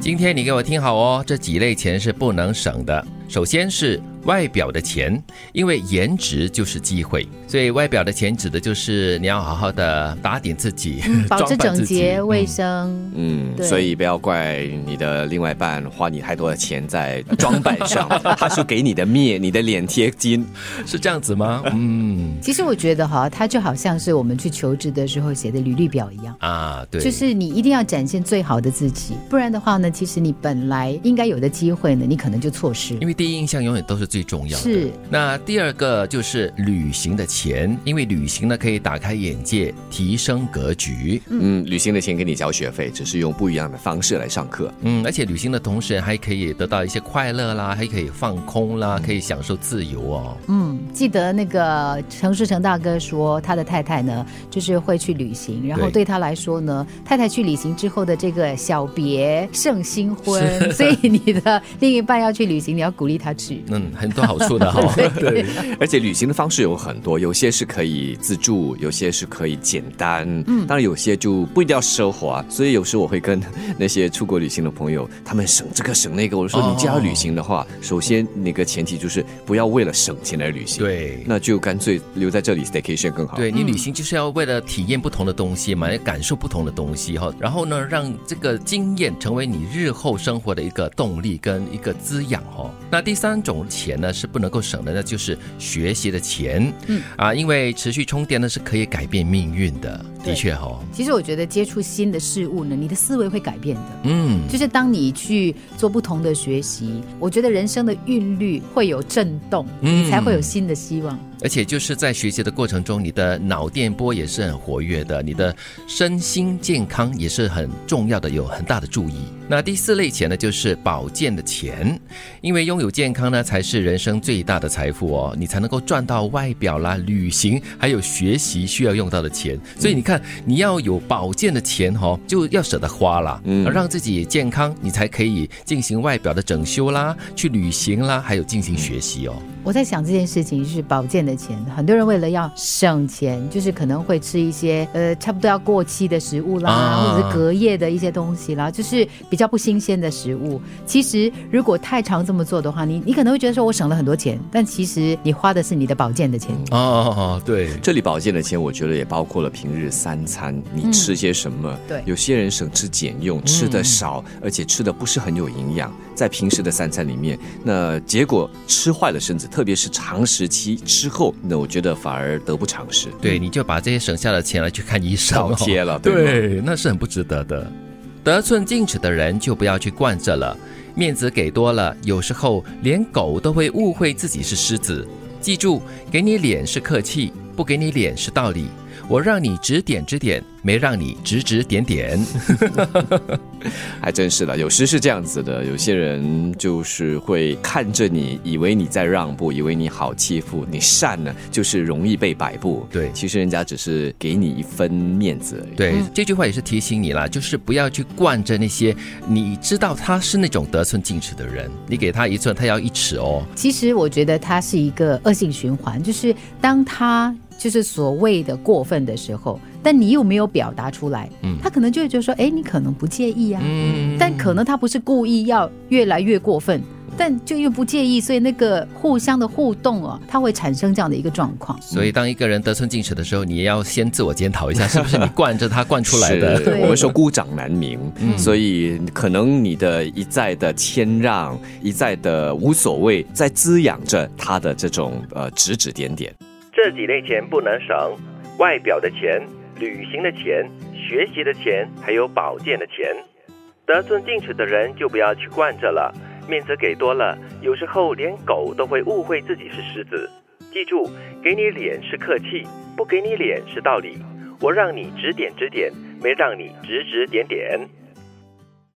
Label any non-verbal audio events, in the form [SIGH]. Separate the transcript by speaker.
Speaker 1: 今天你给我听好哦，这几类钱是不能省的。首先是外表的钱，因为颜值就是机会，所以外表的钱指的就是你要好好的打点自己，[LAUGHS]
Speaker 2: 保持整洁、
Speaker 1: 嗯
Speaker 2: 卫生。
Speaker 3: 嗯，
Speaker 2: 对
Speaker 3: 所以不要怪你的另外一半花你太多的钱在装扮上，[LAUGHS] 他是给你的面、你的脸贴金。
Speaker 1: 是这样子吗？[LAUGHS] 嗯
Speaker 2: 其实我觉得哈，他就好像是我们去求职的时候写的履历表一样。
Speaker 1: 啊，对，
Speaker 2: 就是你一定要展现最好的自己，不然的话呢，其实你本来应该有的机会呢，你可能就错失。
Speaker 1: 因为第一印象永远都是最重要的。
Speaker 2: 是。
Speaker 1: 那第二个就是旅行的钱，因为旅行呢可以打开眼界，提升格局。
Speaker 3: 嗯，旅行的钱给你交学费，只是用不一样的方式来上课。
Speaker 1: 嗯，而且旅行的同时还可以得到一些快乐啦，还可以放空啦，可以享受自由哦。
Speaker 2: 嗯，记得那个程世成大哥说，他的太太呢，就是会去旅行，然后
Speaker 1: 对
Speaker 2: 对他来说呢，太太去旅行之后的这个小别胜新婚，[LAUGHS] 所以你的另一半要去旅行，你要鼓励他去。
Speaker 1: 嗯，很多好处的哈、[LAUGHS] [LAUGHS] 对，
Speaker 3: 而且旅行的方式有很多，有些是可以自助，有些是可以简单，嗯，当然有些就不一定要奢华。所以有时我会跟那些出国旅行的朋友，他们省这个省那个，我说
Speaker 1: 哦
Speaker 3: 你既然要旅行的话，首先那个前提就是不要为了省钱来旅行，，
Speaker 1: 对。
Speaker 3: 那就干脆留在这里 staycation 更好。
Speaker 1: 对你旅行就是要为了体验不同的东西嘛，要感受不同的东西哈，然后呢，让这个经验成为你日后生活的一个动力跟一个滋养哈。那第三种钱呢是不能够省的，那就是学习的钱，嗯。啊，因为持续充电呢是可以改变命运的，
Speaker 2: 对
Speaker 1: 的确哈，
Speaker 2: 其实我觉得接触新的事物呢，你的思维会改变的。
Speaker 1: 嗯，
Speaker 2: 就是当你去做不同的学习，我觉得人生的韵律会有震动，
Speaker 1: 嗯
Speaker 2: 你才会有新的希望。
Speaker 1: 而且就是在学习的过程中，你的脑电波也是很活跃的，你的身心健康也是很重要的，有很大的注意。那第四类钱呢，就是保健的钱，因为拥有健康呢，才是人生最大的财富哦，你才能够赚到外表啦、旅行还有学习需要用到的钱。所以你看，你要有保健的钱哦，就要舍得花啦，嗯，让自己健康，你才可以进行外表的整修啦，去旅行啦，还有进行学习哦。
Speaker 2: 我在想这件事情是保健的钱，很多人为了要省钱，就是可能会吃一些呃差不多要过期的食物啦，
Speaker 1: 啊
Speaker 2: 或者是隔夜的一些东西啦，就是比较不新鲜的食物。其实如果太常这么做的话，你你可能会觉得说我省了很多钱，但其实你花的是你的保健的钱。
Speaker 1: 哦，对，
Speaker 3: 这里保健的钱，我觉得也包括了平日三餐，你吃些什么？
Speaker 2: 对
Speaker 3: 有些人省吃俭用，吃的少，而且吃的不是很有营养，在平时的三餐里面，那结果吃坏了身子，特别是长时期之后，那我觉得反而得不偿失。
Speaker 1: 对，你就把这些省下的钱来去看医生、哦，
Speaker 3: 倒贴了对，
Speaker 1: 那是很不值得的。得寸进尺的人就不要去惯着了，面子给多了，有时候连狗都会误会自己是狮子。记住，给你脸是客气，不给你脸是道理。我让你指点指点，没让你指指点点。[LAUGHS]
Speaker 3: 还真是的，有时是这样子的，有些人就是会看着你，以为你在让步，以为你好欺负，你善呢就是容易被摆布。
Speaker 1: 对
Speaker 3: 其实人家只是给你一分面子而已。
Speaker 1: 对，这句话也是提醒你啦，就是不要去惯着那些你知道他是那种得寸进尺的人，你给他一寸，他要一尺哦。
Speaker 2: 其实我觉得它是一个恶性循环，就是当他就是所谓的过分的时候，但你又没有表达出来，
Speaker 1: 嗯
Speaker 2: 他可能就会觉得说，哎，你可能不介意啊，
Speaker 1: 嗯
Speaker 2: 但可能他不是故意要越来越过分。但就又不介意，所以那个互相的互动哦，它会产生这样的一个状况。
Speaker 1: 所以，当一个人得寸进尺的时候，你也要先自我检讨一下，是不是你惯着他惯出来的？
Speaker 3: 我们说孤掌难鸣，所以可能你的一再的谦让，一再的无所谓，在滋养着他的这种呃指指点点。
Speaker 4: 这几类钱不能省：外表的钱、旅行的钱、学习的钱，还有保健的钱。得寸进尺的人就不要去惯着了，面子给多了，有时候连狗都会误会自己是狮子。记住，给你脸是客气，不给你脸是道理。我让你指点指点，没让你指指点点。